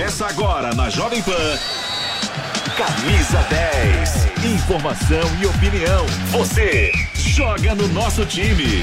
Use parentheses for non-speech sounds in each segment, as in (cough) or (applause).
Começa agora na Jovem Pan. Camisa 10. Informação e opinião. Você joga no nosso time.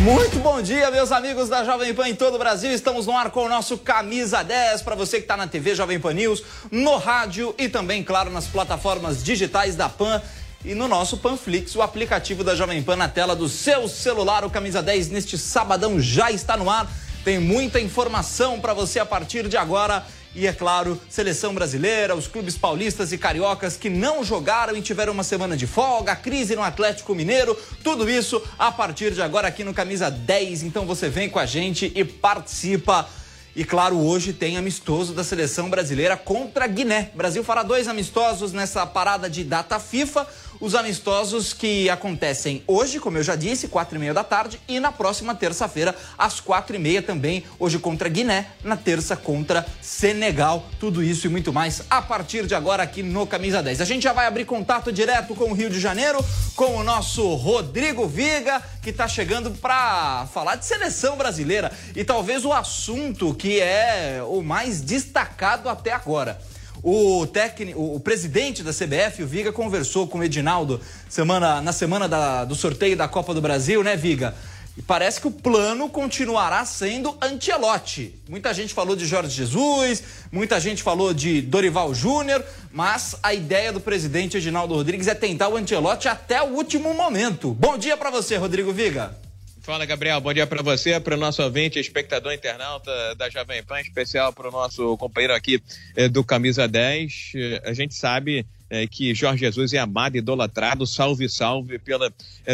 Muito bom dia, meus amigos da Jovem Pan em todo o Brasil. Estamos no ar com o nosso Camisa 10 para você que está na TV Jovem Pan News, no rádio e também, claro, nas plataformas digitais da Pan e no nosso Panflix, o aplicativo da Jovem Pan na tela do seu celular. O Camisa 10 neste sabadão já está no ar. Tem muita informação para você a partir de agora. E é claro, seleção brasileira, os clubes paulistas e cariocas que não jogaram e tiveram uma semana de folga, crise no Atlético Mineiro, tudo isso a partir de agora aqui no Camisa 10. Então você vem com a gente e participa. E claro, hoje tem amistoso da seleção brasileira contra Guiné. O Brasil fará dois amistosos nessa parada de data FIFA os amistosos que acontecem hoje, como eu já disse, quatro e meia da tarde, e na próxima terça-feira, às quatro e meia também, hoje contra Guiné, na terça contra Senegal. Tudo isso e muito mais a partir de agora aqui no Camisa 10. A gente já vai abrir contato direto com o Rio de Janeiro, com o nosso Rodrigo Viga, que está chegando para falar de seleção brasileira e talvez o assunto que é o mais destacado até agora. O técnico, o presidente da CBF, o Viga, conversou com o Edinaldo semana, na semana da, do sorteio da Copa do Brasil, né, Viga? E parece que o plano continuará sendo Antielotti. Muita gente falou de Jorge Jesus, muita gente falou de Dorival Júnior, mas a ideia do presidente Edinaldo Rodrigues é tentar o Antielotti até o último momento. Bom dia para você, Rodrigo Viga. Fala, Gabriel. Bom dia para você, para o nosso ouvinte, espectador internauta da Jovem Pan, especial para o nosso companheiro aqui eh, do Camisa 10. Eh, a gente sabe eh, que Jorge Jesus é amado, idolatrado, salve, salve pela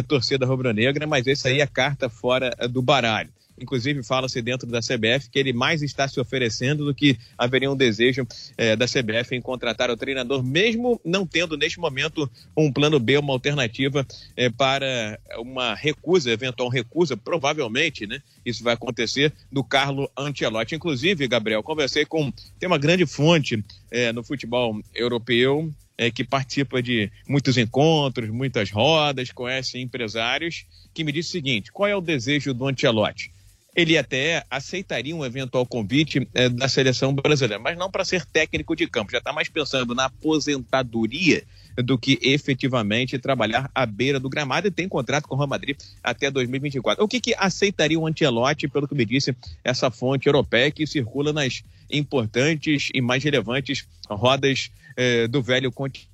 torcida rubro-negra, mas esse aí é carta fora do baralho. Inclusive, fala-se dentro da CBF que ele mais está se oferecendo do que haveria um desejo eh, da CBF em contratar o treinador, mesmo não tendo neste momento um plano B, uma alternativa eh, para uma recusa, eventual recusa, provavelmente, né? Isso vai acontecer do Carlo Ancelotti. Inclusive, Gabriel, conversei com tem uma grande fonte eh, no futebol europeu que participa de muitos encontros, muitas rodas, conhece empresários, que me disse o seguinte: qual é o desejo do Ancelotti? Ele até aceitaria um eventual convite é, da seleção brasileira, mas não para ser técnico de campo, já está mais pensando na aposentadoria do que efetivamente trabalhar à beira do gramado e tem contrato com o Real Madrid até 2024. O que, que aceitaria o Antielotti, pelo que me disse essa fonte europeia que circula nas importantes e mais relevantes rodas eh, do velho continente?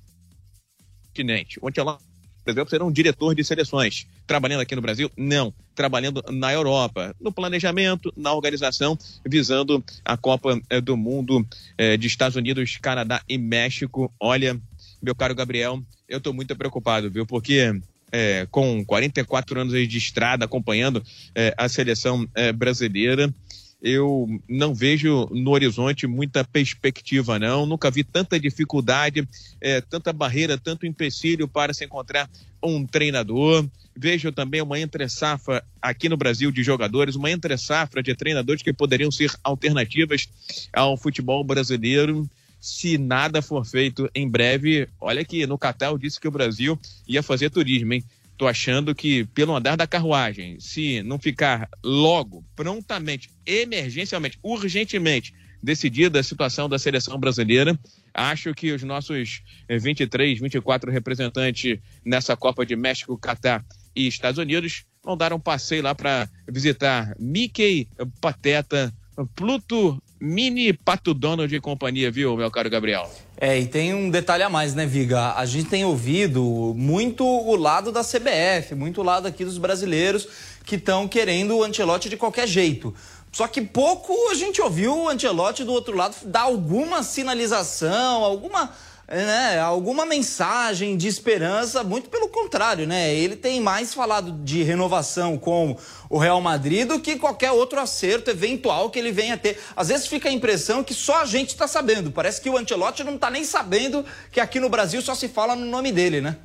O Antielotti por exemplo, será um diretor de seleções. Trabalhando aqui no Brasil? Não. Trabalhando na Europa, no planejamento, na organização, visando a Copa eh, do Mundo eh, de Estados Unidos, Canadá e México. Olha, meu caro Gabriel, eu estou muito preocupado, viu? Porque é, com 44 anos de estrada acompanhando é, a seleção é, brasileira, eu não vejo no horizonte muita perspectiva, não. Nunca vi tanta dificuldade, é, tanta barreira, tanto empecilho para se encontrar um treinador. Vejo também uma entre-safra aqui no Brasil de jogadores, uma entre-safra de treinadores que poderiam ser alternativas ao futebol brasileiro se nada for feito em breve. Olha que no Catar disse que o Brasil ia fazer turismo, hein? Estou achando que, pelo andar da carruagem, se não ficar logo, prontamente, emergencialmente, urgentemente decidida a situação da seleção brasileira, acho que os nossos 23, eh, 24 representantes nessa Copa de México, Catar e Estados Unidos vão dar um passeio lá para visitar Mickey, Pateta, Pluto, Mini Pato Donald e companhia, viu, meu caro Gabriel? É, e tem um detalhe a mais, né, Viga? A gente tem ouvido muito o lado da CBF, muito o lado aqui dos brasileiros que estão querendo o Ancelotti de qualquer jeito. Só que pouco a gente ouviu o Ancelotti do outro lado dar alguma sinalização, alguma né, alguma mensagem de esperança, muito pelo contrário, né? Ele tem mais falado de renovação com o Real Madrid do que qualquer outro acerto eventual que ele venha ter. Às vezes fica a impressão que só a gente está sabendo. Parece que o Ancelotti não está nem sabendo que aqui no Brasil só se fala no nome dele, né?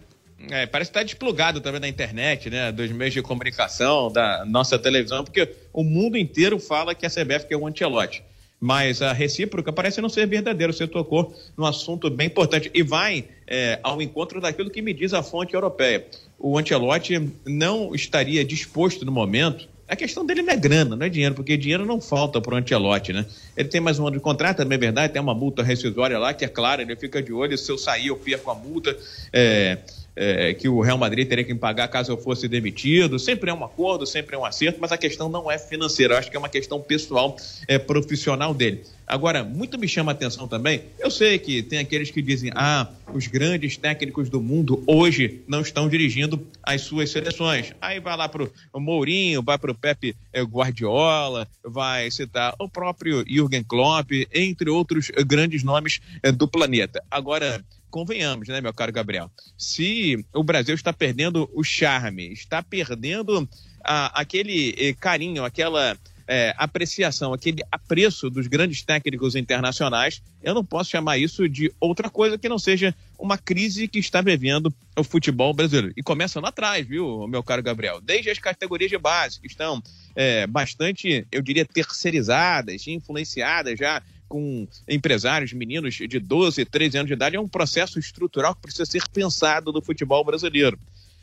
É, parece que está desplugado também da internet, né? Dos meios de comunicação, da nossa televisão, porque o mundo inteiro fala que a CBF quer o Ancelotti. Mas a recíproca parece não ser verdadeira. Você tocou num assunto bem importante e vai é, ao encontro daquilo que me diz a fonte europeia. O Ancelotti não estaria disposto no momento. A questão dele não é grana, não é dinheiro, porque dinheiro não falta para o Ancelotti, né? Ele tem mais um ano de contrato, também é verdade, tem uma multa rescisória lá, que é claro, ele fica de olho, se eu sair eu perco a multa. É, é, que o Real Madrid teria que pagar caso eu fosse demitido. Sempre é um acordo, sempre é um acerto, mas a questão não é financeira. Eu acho que é uma questão pessoal, é, profissional dele. Agora, muito me chama a atenção também. Eu sei que tem aqueles que dizem: ah, os grandes técnicos do mundo hoje não estão dirigindo as suas seleções. Aí vai lá para o Mourinho, vai para o Pepe é, Guardiola, vai citar o próprio Jürgen Klopp, entre outros grandes nomes é, do planeta. Agora convenhamos, né, meu caro Gabriel? Se o Brasil está perdendo o charme, está perdendo aquele eh, carinho, aquela é, apreciação, aquele apreço dos grandes técnicos internacionais, eu não posso chamar isso de outra coisa que não seja uma crise que está vivendo o futebol brasileiro. E começa lá atrás, viu, meu caro Gabriel? Desde as categorias de base, que estão é, bastante, eu diria, terceirizadas, influenciadas já com empresários, meninos de 12, 13 anos de idade, é um processo estrutural que precisa ser pensado no futebol brasileiro.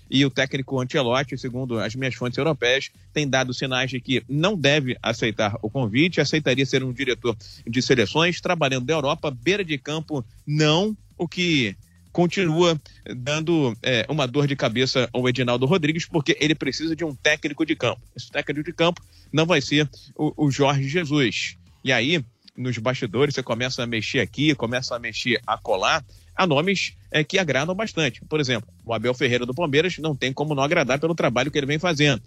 E o técnico Ancelotti, segundo as minhas fontes europeias, tem dado sinais de que não deve aceitar o convite, aceitaria ser um diretor de seleções, trabalhando na Europa, beira de campo, não, o que continua dando é, uma dor de cabeça ao Edinaldo Rodrigues, porque ele precisa de um técnico de campo. Esse técnico de campo não vai ser o, o Jorge Jesus. E aí, nos bastidores, você começa a mexer aqui, começa a mexer a colar, há nomes é, que agradam bastante. Por exemplo, o Abel Ferreira do Palmeiras não tem como não agradar pelo trabalho que ele vem fazendo.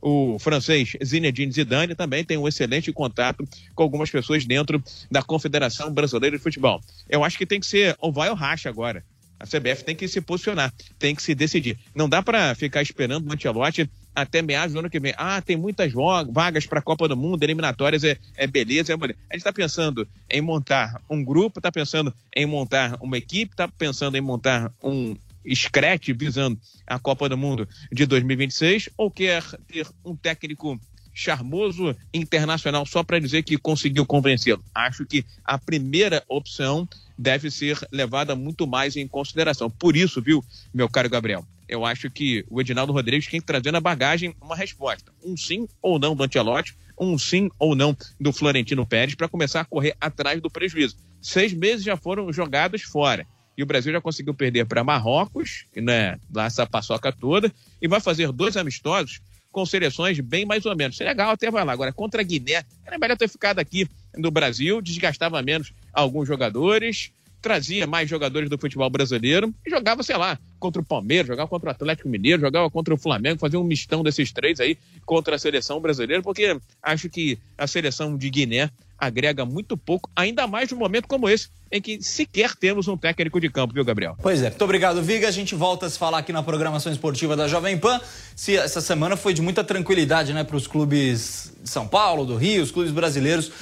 O francês Zinedine Zidane também tem um excelente contato com algumas pessoas dentro da Confederação Brasileira de Futebol. Eu acho que tem que ser ou vai ou racha agora. A CBF tem que se posicionar, tem que se decidir. Não dá para ficar esperando o Antelote até meados do ano que vem. Ah, tem muitas vagas para a Copa do Mundo, eliminatórias é, é beleza, é bonito. A gente está pensando em montar um grupo, está pensando em montar uma equipe, está pensando em montar um scratch visando a Copa do Mundo de 2026 ou quer ter um técnico charmoso internacional só para dizer que conseguiu convencê-lo. Acho que a primeira opção deve ser levada muito mais em consideração. Por isso, viu, meu caro Gabriel, eu acho que o Edinaldo Rodrigues tem que trazer na bagagem uma resposta. Um sim ou não do Antelote, um sim ou não do Florentino Pérez para começar a correr atrás do prejuízo. Seis meses já foram jogados fora. E o Brasil já conseguiu perder para Marrocos, né, lá essa paçoca toda, e vai fazer dois amistosos com seleções bem mais ou menos. Legal até vai lá. Agora, contra a Guiné, era melhor ter ficado aqui no Brasil, desgastava menos alguns jogadores, trazia mais jogadores do futebol brasileiro e jogava, sei lá, contra o Palmeiras, jogava contra o Atlético Mineiro, jogava contra o Flamengo, fazia um mistão desses três aí contra a seleção brasileira, porque acho que a seleção de Guiné agrega muito pouco, ainda mais num momento como esse, em que sequer temos um técnico de campo, viu, Gabriel? Pois é. Muito obrigado, Viga. A gente volta a se falar aqui na programação esportiva da Jovem Pan. Se essa semana foi de muita tranquilidade, né, para os clubes de São Paulo, do Rio, os clubes brasileiros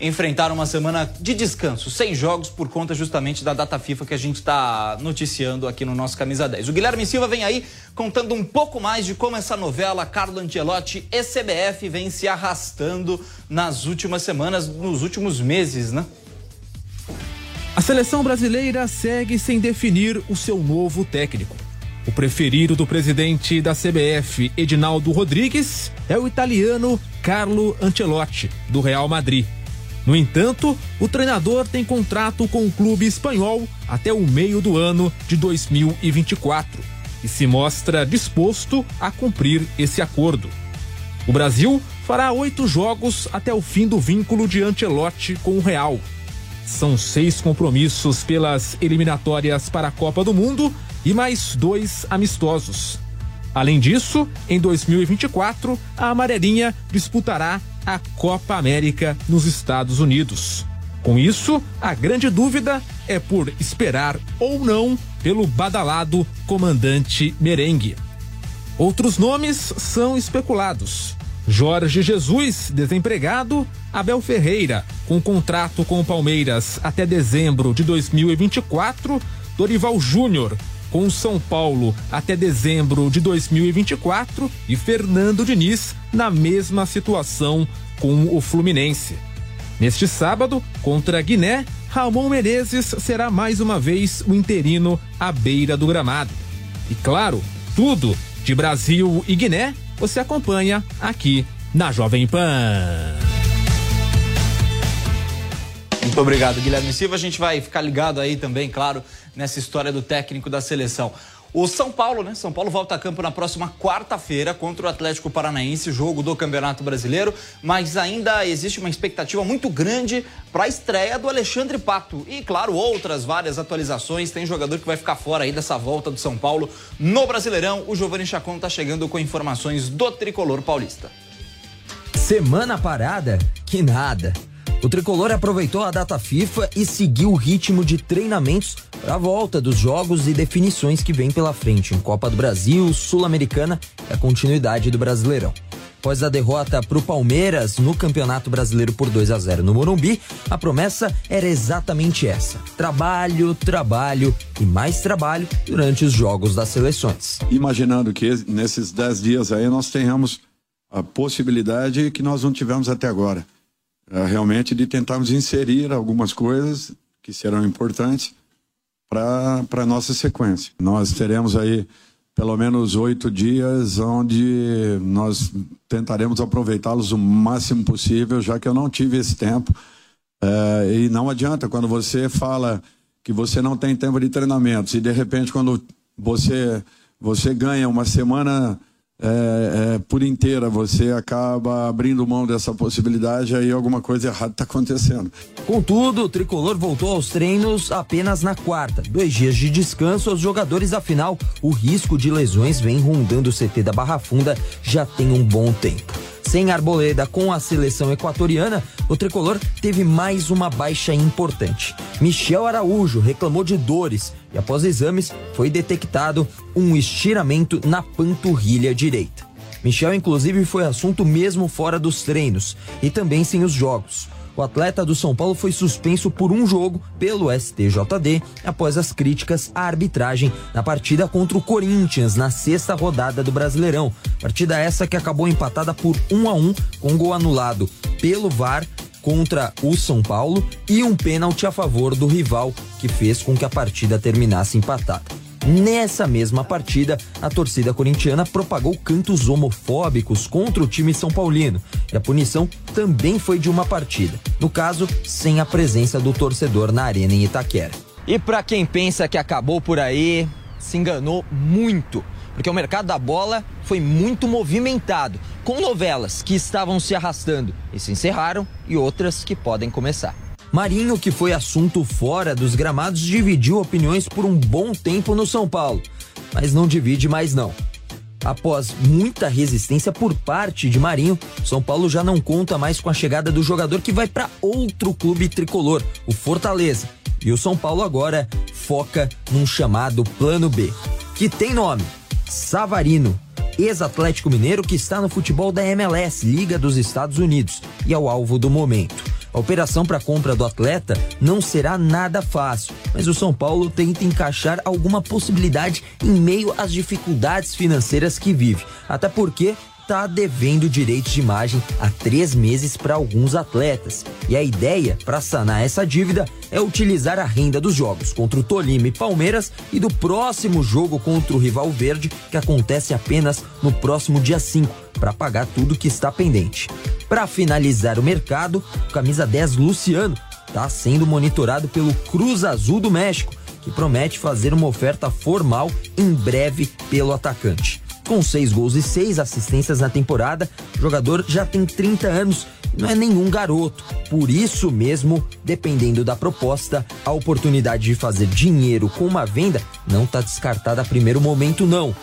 enfrentaram uma semana de descanso, sem jogos, por conta justamente da data FIFA que a gente está noticiando aqui no nosso Camisa 10. O Guilherme Silva vem aí contando um pouco mais de como essa novela Carlo Ancelotti e CBF vem se arrastando nas últimas semanas, nos últimos meses, né? A seleção brasileira segue sem definir o seu novo técnico. O preferido do presidente da CBF, Edinaldo Rodrigues, é o italiano Carlo Ancelotti, do Real Madrid. No entanto, o treinador tem contrato com o clube espanhol até o meio do ano de 2024 e se mostra disposto a cumprir esse acordo. O Brasil fará oito jogos até o fim do vínculo de Ancelotti com o Real. São seis compromissos pelas eliminatórias para a Copa do Mundo e mais dois amistosos. Além disso, em 2024, a Amarelinha disputará a Copa América nos Estados Unidos. Com isso, a grande dúvida é por esperar ou não pelo badalado comandante merengue. Outros nomes são especulados. Jorge Jesus, desempregado, Abel Ferreira, com contrato com o Palmeiras até dezembro de 2024, Dorival Júnior, com São Paulo até dezembro de 2024 e Fernando Diniz na mesma situação com o Fluminense. Neste sábado, contra a Guiné, Ramon Menezes será mais uma vez o interino à beira do gramado. E claro, tudo de Brasil e Guiné você acompanha aqui na Jovem Pan. Muito obrigado, Guilherme Silva. A gente vai ficar ligado aí também, claro, nessa história do técnico da seleção. O São Paulo, né? São Paulo volta a campo na próxima quarta-feira contra o Atlético Paranaense, jogo do Campeonato Brasileiro, mas ainda existe uma expectativa muito grande para a estreia do Alexandre Pato. E, claro, outras várias atualizações. Tem jogador que vai ficar fora aí dessa volta do São Paulo no Brasileirão. O Giovanni Chacon está chegando com informações do tricolor paulista. Semana parada? Que nada. O tricolor aproveitou a data FIFA e seguiu o ritmo de treinamentos para a volta dos jogos e definições que vem pela frente em Copa do Brasil, Sul-Americana e a continuidade do Brasileirão. Após a derrota para o Palmeiras no Campeonato Brasileiro por 2 a 0 no Morumbi, a promessa era exatamente essa: trabalho, trabalho e mais trabalho durante os jogos das seleções. Imaginando que nesses 10 dias aí nós tenhamos a possibilidade que nós não tivemos até agora é, realmente de tentarmos inserir algumas coisas que serão importantes para a nossa sequência. Nós teremos aí pelo menos oito dias onde nós tentaremos aproveitá-los o máximo possível, já que eu não tive esse tempo. É, e não adianta quando você fala que você não tem tempo de treinamentos e de repente quando você você ganha uma semana é, é, por inteira você acaba abrindo mão dessa possibilidade, aí alguma coisa errada está acontecendo. Contudo, o tricolor voltou aos treinos apenas na quarta. Dois dias de descanso aos jogadores, afinal, o risco de lesões vem rondando o CT da Barra Funda já tem um bom tempo. Sem Arboleda com a seleção equatoriana, o tricolor teve mais uma baixa importante. Michel Araújo reclamou de dores e, após exames, foi detectado um estiramento na panturrilha direita. Michel, inclusive, foi assunto mesmo fora dos treinos e também sem os jogos. O atleta do São Paulo foi suspenso por um jogo pelo STJD após as críticas à arbitragem na partida contra o Corinthians na sexta rodada do Brasileirão. Partida essa que acabou empatada por 1 a 1 com gol anulado pelo VAR contra o São Paulo e um pênalti a favor do rival que fez com que a partida terminasse empatada. Nessa mesma partida, a torcida corintiana propagou cantos homofóbicos contra o time são paulino e a punição também foi de uma partida, no caso, sem a presença do torcedor na arena em Itaquera. E para quem pensa que acabou por aí, se enganou muito, porque o mercado da bola foi muito movimentado, com novelas que estavam se arrastando e se encerraram e outras que podem começar. Marinho, que foi assunto fora dos gramados, dividiu opiniões por um bom tempo no São Paulo, mas não divide mais não. Após muita resistência por parte de Marinho, São Paulo já não conta mais com a chegada do jogador que vai para outro clube tricolor, o Fortaleza. E o São Paulo agora foca num chamado Plano B, que tem nome: Savarino, ex-Atlético Mineiro que está no futebol da MLS, Liga dos Estados Unidos, e é o alvo do momento. A operação para compra do atleta não será nada fácil, mas o São Paulo tenta encaixar alguma possibilidade em meio às dificuldades financeiras que vive. Até porque está devendo direitos de imagem há três meses para alguns atletas. E a ideia para sanar essa dívida é utilizar a renda dos jogos contra o Tolima e Palmeiras e do próximo jogo contra o rival verde, que acontece apenas no próximo dia 5, para pagar tudo que está pendente. Para finalizar o mercado, o camisa 10 Luciano está sendo monitorado pelo Cruz Azul do México, que promete fazer uma oferta formal em breve pelo atacante. Com seis gols e seis assistências na temporada, o jogador já tem 30 anos não é nenhum garoto. Por isso mesmo, dependendo da proposta, a oportunidade de fazer dinheiro com uma venda não está descartada a primeiro momento, não.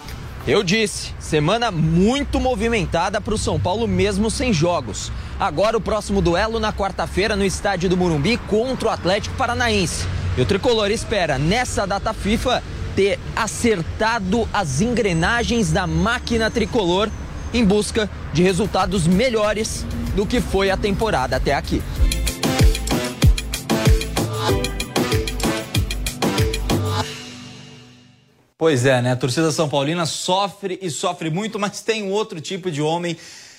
Eu disse, semana muito movimentada para o São Paulo mesmo sem jogos. Agora o próximo duelo na quarta-feira no estádio do Morumbi contra o Atlético Paranaense. E o tricolor espera nessa data FIFA ter acertado as engrenagens da máquina tricolor em busca de resultados melhores do que foi a temporada até aqui. Pois é, né? A torcida São Paulina sofre e sofre muito, mas tem um outro tipo de homem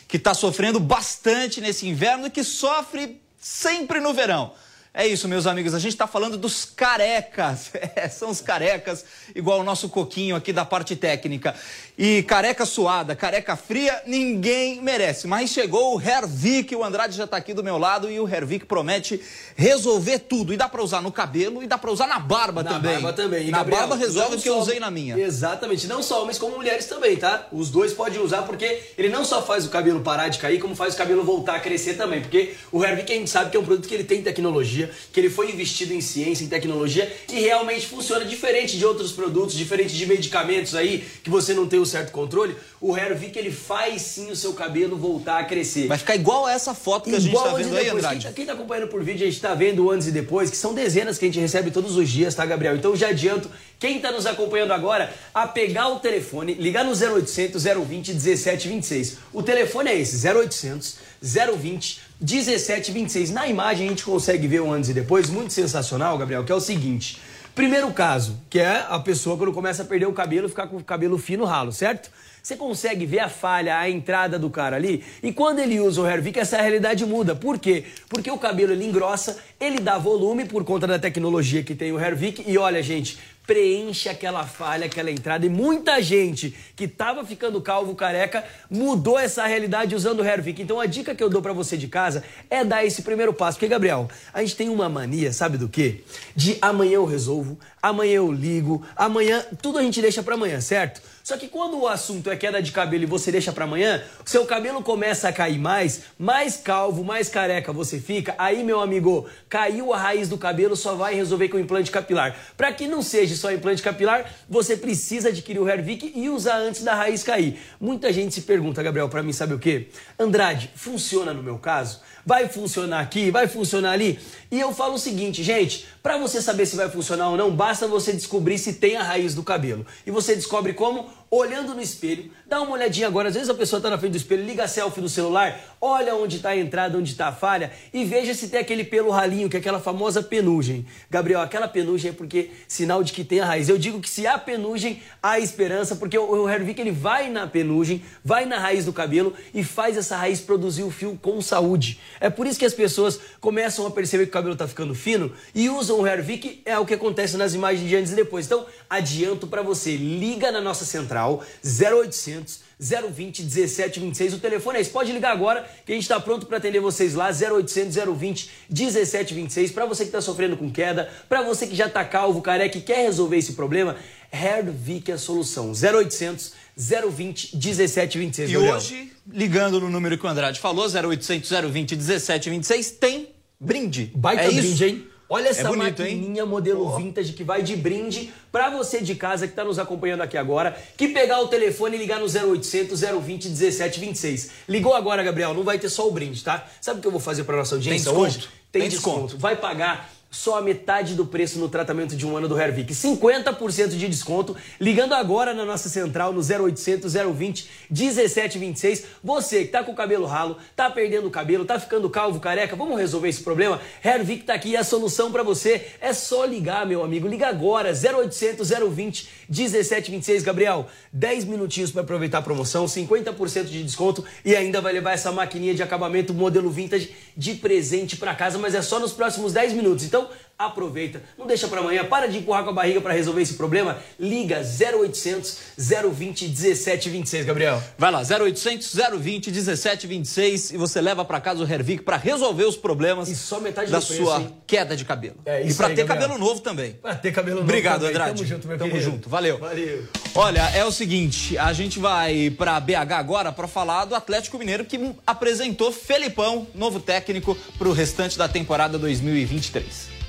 que está sofrendo bastante nesse inverno e que sofre sempre no verão. É isso, meus amigos. A gente está falando dos carecas. (laughs) É, são os carecas, igual o nosso coquinho aqui da parte técnica. E careca suada, careca fria, ninguém merece. Mas chegou o Hervik, o Andrade já está aqui do meu lado e o Hervik promete resolver tudo. E dá para usar no cabelo e dá para usar na barba na também. Na barba também. E, na Gabriel, barba resolve o que eu usei na minha. Exatamente. Não só homens como mulheres também, tá? Os dois podem usar porque ele não só faz o cabelo parar de cair, como faz o cabelo voltar a crescer também. Porque o Hervik a gente sabe que é um produto que ele tem tecnologia, que ele foi investido em ciência, em tecnologia e realmente funciona diferente de outros produtos, diferente de medicamentos aí que você não tem o certo controle, o Hervik ele faz sim o seu cabelo voltar a crescer. Vai ficar igual essa foto que igual a gente tá vendo aí. Andrade. Quem, quem tá acompanhando por vídeo, a gente tá vendo antes e depois, que são dezenas que a gente recebe todos os dias, tá, Gabriel? Então já adianto, quem tá nos acompanhando agora, a pegar o telefone, ligar no 0800 020 1726. O telefone é esse, 0800 020 1726. Na imagem a gente consegue ver o antes e depois, muito sensacional, Gabriel, que é o seguinte. Primeiro caso, que é a pessoa quando começa a perder o cabelo, ficar com o cabelo fino ralo, certo? Você consegue ver a falha, a entrada do cara ali? E quando ele usa o Hervik, essa realidade muda. Por quê? Porque o cabelo ele engrossa, ele dá volume por conta da tecnologia que tem o Hervik. E olha, gente, preenche aquela falha, aquela entrada. E muita gente que tava ficando calvo, careca, mudou essa realidade usando o Hervik. Então a dica que eu dou para você de casa é dar esse primeiro passo. Porque, Gabriel, a gente tem uma mania, sabe do quê? De amanhã eu resolvo, amanhã eu ligo, amanhã tudo a gente deixa para amanhã, certo? Só que quando o assunto é queda de cabelo e você deixa para amanhã, seu cabelo começa a cair mais, mais calvo, mais careca você fica. Aí, meu amigo, caiu a raiz do cabelo, só vai resolver com implante capilar. Para que não seja só implante capilar, você precisa adquirir o Hervik e usar antes da raiz cair. Muita gente se pergunta, Gabriel, para mim sabe o quê? Andrade, funciona no meu caso? Vai funcionar aqui? Vai funcionar ali? E eu falo o seguinte, gente, para você saber se vai funcionar ou não, basta você descobrir se tem a raiz do cabelo. E você descobre como? Olhando no espelho, dá uma olhadinha agora. Às vezes a pessoa está na frente do espelho, liga a selfie do celular, olha onde está a entrada, onde está a falha e veja se tem aquele pelo ralinho, que é aquela famosa penugem. Gabriel, aquela penugem é porque sinal de que tem a raiz. Eu digo que se há penugem, há esperança, porque o Hervik ele vai na penugem, vai na raiz do cabelo e faz essa raiz produzir o fio com saúde. É por isso que as pessoas começam a perceber que o cabelo está ficando fino e usam o Hervik, é o que acontece nas imagens de antes e depois. Então, adianto para você, liga na nossa central 0800 020 1726. O telefone é esse. Pode ligar agora que a gente está pronto para atender vocês lá. 0800 020 1726. Para você que está sofrendo com queda, para você que já está calvo, careca e quer resolver esse problema, Hervik é a solução. 0800 020 1726. E Gabriel. hoje, ligando no número que o Andrade falou, 0800 020 1726, tem brinde. Baita é brinde, isso? hein? Olha essa bonito, hein? maquininha modelo vintage que vai de brinde pra você de casa que tá nos acompanhando aqui agora, que pegar o telefone e ligar no 0800 020 1726. Ligou agora, Gabriel, não vai ter só o brinde, tá? Sabe o que eu vou fazer pra nossa audiência desconto? hoje? Tem, Tem desconto. desconto. Vai pagar só a metade do preço no tratamento de um ano do Hervik. 50% de desconto. Ligando agora na nossa central no 0800 020 1726. Você que tá com o cabelo ralo, tá perdendo o cabelo, tá ficando calvo, careca, vamos resolver esse problema? Hervik tá aqui, a solução para você é só ligar, meu amigo. Liga agora 0800 020 1726, Gabriel. 10 minutinhos para aproveitar a promoção, 50% de desconto e ainda vai levar essa maquininha de acabamento modelo vintage de presente para casa, mas é só nos próximos 10 minutos. Então, então, aproveita, não deixa para amanhã, para de empurrar com a barriga para resolver esse problema. Liga 0800 020 1726, Gabriel. Vai lá, 0800 020 1726 e você leva para casa o Hervik para resolver os problemas E só metade da preço, sua hein? queda de cabelo. É e isso para aí, ter Gabriel. cabelo novo também. Pra ter cabelo novo Obrigado. Andrade. Tamo junto, meu Tamo querido. junto, valeu. Valeu. Olha, é o seguinte, a gente vai para BH agora para falar do Atlético Mineiro que apresentou Felipão, novo técnico, para o restante da temporada 2023.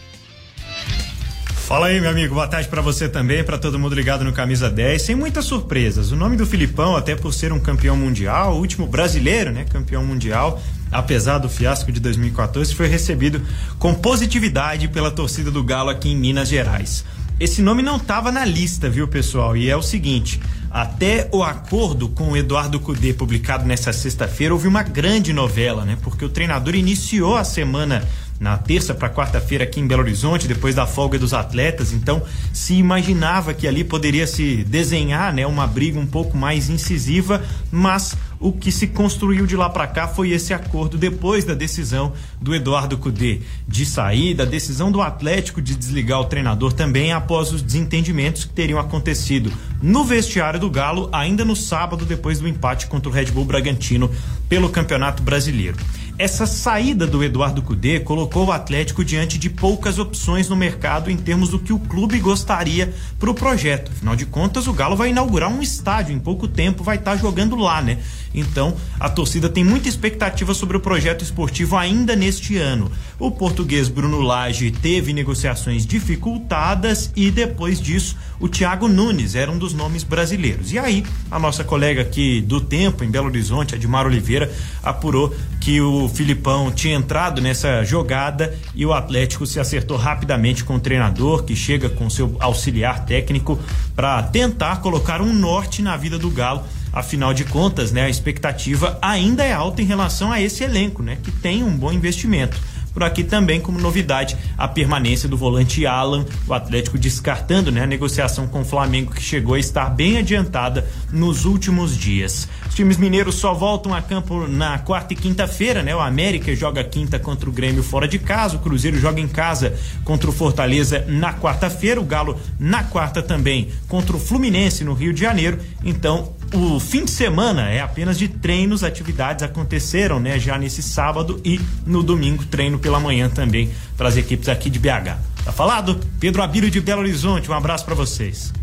Fala aí, meu amigo. Boa tarde pra você também, pra todo mundo ligado no Camisa 10. Sem muitas surpresas. O nome do Filipão, até por ser um campeão mundial, o último brasileiro, né, campeão mundial, apesar do fiasco de 2014, foi recebido com positividade pela torcida do Galo aqui em Minas Gerais. Esse nome não estava na lista, viu, pessoal? E é o seguinte: até o acordo com o Eduardo Cudê, publicado nessa sexta-feira, houve uma grande novela, né? Porque o treinador iniciou a semana na terça para quarta-feira aqui em Belo Horizonte, depois da folga dos atletas. Então, se imaginava que ali poderia se desenhar, né, uma briga um pouco mais incisiva, mas o que se construiu de lá para cá foi esse acordo depois da decisão do Eduardo Cudê de sair, da decisão do Atlético de desligar o treinador também após os desentendimentos que teriam acontecido no vestiário do Galo ainda no sábado depois do empate contra o Red Bull Bragantino pelo Campeonato Brasileiro. Essa saída do Eduardo Cudê colocou o Atlético diante de poucas opções no mercado em termos do que o clube gostaria para o projeto. Afinal de contas, o Galo vai inaugurar um estádio em pouco tempo, vai estar tá jogando lá, né? Então, a torcida tem muita expectativa sobre o projeto esportivo ainda neste ano. O português Bruno Lage teve negociações dificultadas e depois disso, o Thiago Nunes era um dos nomes brasileiros. E aí, a nossa colega aqui do Tempo, em Belo Horizonte, Admar Oliveira, apurou que o Filipão tinha entrado nessa jogada e o Atlético se acertou rapidamente com o treinador, que chega com seu auxiliar técnico para tentar colocar um norte na vida do Galo Afinal de contas, né, a expectativa ainda é alta em relação a esse elenco, né, que tem um bom investimento. Por aqui também, como novidade, a permanência do volante Alan, o Atlético descartando né, a negociação com o Flamengo, que chegou a estar bem adiantada nos últimos dias. Os times mineiros só voltam a campo na quarta e quinta-feira, né? O América joga quinta contra o Grêmio fora de casa, o Cruzeiro joga em casa contra o Fortaleza na quarta-feira, o Galo na quarta também contra o Fluminense no Rio de Janeiro. Então, o fim de semana é apenas de treinos, atividades aconteceram, né, já nesse sábado e no domingo treino pela manhã também para as equipes aqui de BH. Tá falado? Pedro Abílio de Belo Horizonte, um abraço para vocês.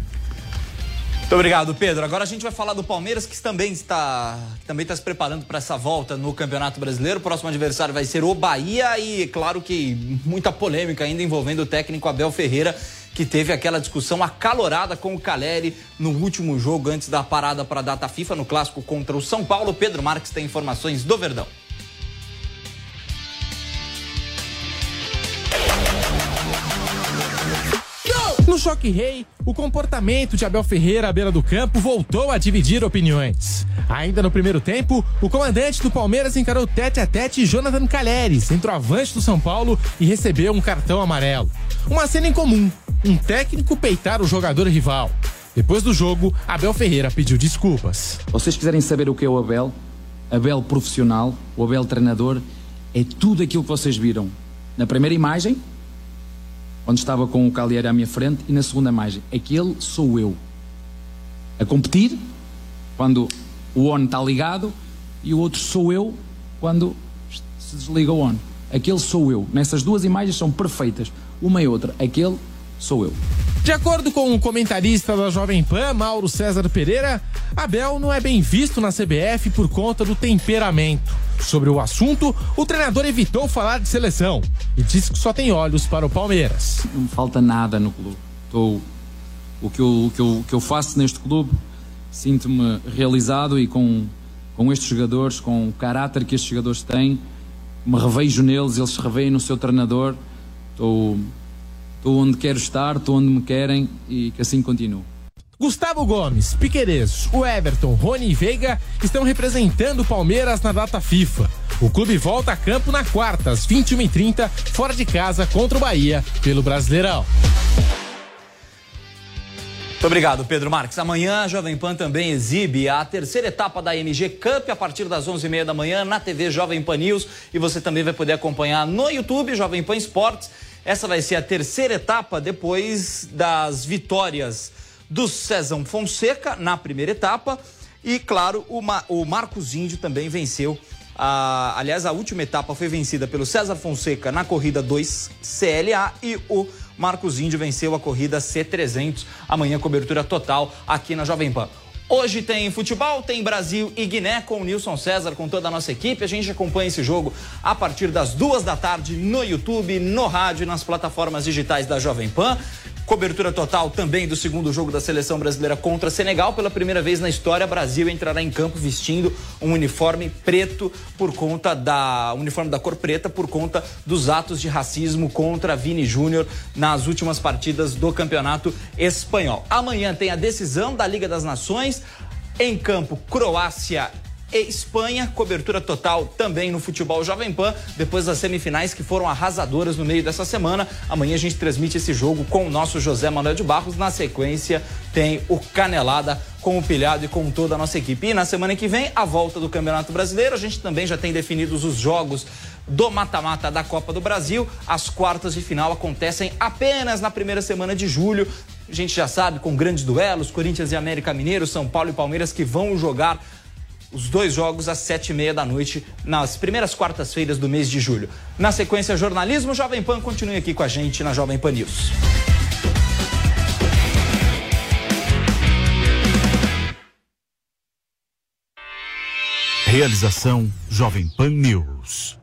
Muito obrigado, Pedro. Agora a gente vai falar do Palmeiras, que também está, que também está se preparando para essa volta no Campeonato Brasileiro. O próximo adversário vai ser o Bahia e, claro que muita polêmica ainda envolvendo o técnico Abel Ferreira, que teve aquela discussão acalorada com o Caleri no último jogo antes da parada para a data FIFA no clássico contra o São Paulo. Pedro Marques tem informações do Verdão. No Choque Rei, o comportamento de Abel Ferreira à beira do campo voltou a dividir opiniões. Ainda no primeiro tempo, o comandante do Palmeiras encarou tete a tete Jonathan Calheres, centroavante do São Paulo, e recebeu um cartão amarelo. Uma cena incomum, um técnico peitar o jogador rival. Depois do jogo, Abel Ferreira pediu desculpas. Vocês quiserem saber o que é o Abel? Abel profissional, o Abel treinador, é tudo aquilo que vocês viram. Na primeira imagem, onde estava com o Cagliari à minha frente, e na segunda imagem, aquele sou eu. A competir, quando o ON está ligado, e o outro sou eu, quando se desliga o ON. Aquele sou eu. Nessas duas imagens são perfeitas, uma e outra. Aquele sou eu. De acordo com o comentarista da Jovem Pan, Mauro César Pereira, Abel não é bem visto na CBF por conta do temperamento. Sobre o assunto, o treinador evitou falar de seleção e disse que só tem olhos para o Palmeiras. Não falta nada no clube. Estou, o, que eu, o, que eu, o que eu faço neste clube, sinto-me realizado e com, com estes jogadores, com o caráter que estes jogadores têm, me revejo neles, eles se reveem no seu treinador. Estou, estou onde quero estar, estou onde me querem e que assim continue. Gustavo Gomes, Piqueires, o Everton, Rony e Veiga estão representando o Palmeiras na data FIFA. O clube volta a campo na quarta, às 21h30, fora de casa, contra o Bahia, pelo Brasileirão. Muito obrigado, Pedro Marques. Amanhã a Jovem Pan também exibe a terceira etapa da MG Cup a partir das 11h30 da manhã na TV Jovem Pan News e você também vai poder acompanhar no YouTube Jovem Pan Esportes. Essa vai ser a terceira etapa depois das vitórias do César Fonseca na primeira etapa. E, claro, o, Ma o Marcos Índio também venceu. A, aliás, a última etapa foi vencida pelo César Fonseca na corrida 2 CLA e o Marcos Índio venceu a corrida C300. Amanhã, cobertura total aqui na Jovem Pan. Hoje tem futebol, tem Brasil e Guiné com o Nilson César, com toda a nossa equipe. A gente acompanha esse jogo a partir das duas da tarde no YouTube, no rádio e nas plataformas digitais da Jovem Pan. Cobertura total também do segundo jogo da seleção brasileira contra Senegal. Pela primeira vez na história, Brasil entrará em campo vestindo um uniforme preto por conta da uniforme da cor preta por conta dos atos de racismo contra Vini Júnior nas últimas partidas do Campeonato Espanhol. Amanhã tem a decisão da Liga das Nações em campo Croácia e Espanha. Cobertura total também no futebol Jovem Pan, depois das semifinais que foram arrasadoras no meio dessa semana. Amanhã a gente transmite esse jogo com o nosso José Manuel de Barros. Na sequência, tem o Canelada com o Pilhado e com toda a nossa equipe. E na semana que vem, a volta do Campeonato Brasileiro. A gente também já tem definidos os jogos do mata-mata da Copa do Brasil. As quartas de final acontecem apenas na primeira semana de julho. A gente já sabe, com grandes duelos, Corinthians e América Mineiro, São Paulo e Palmeiras que vão jogar os dois jogos às sete e meia da noite nas primeiras quartas-feiras do mês de julho. Na sequência, jornalismo Jovem Pan continue aqui com a gente na Jovem Pan News. Realização Jovem Pan News.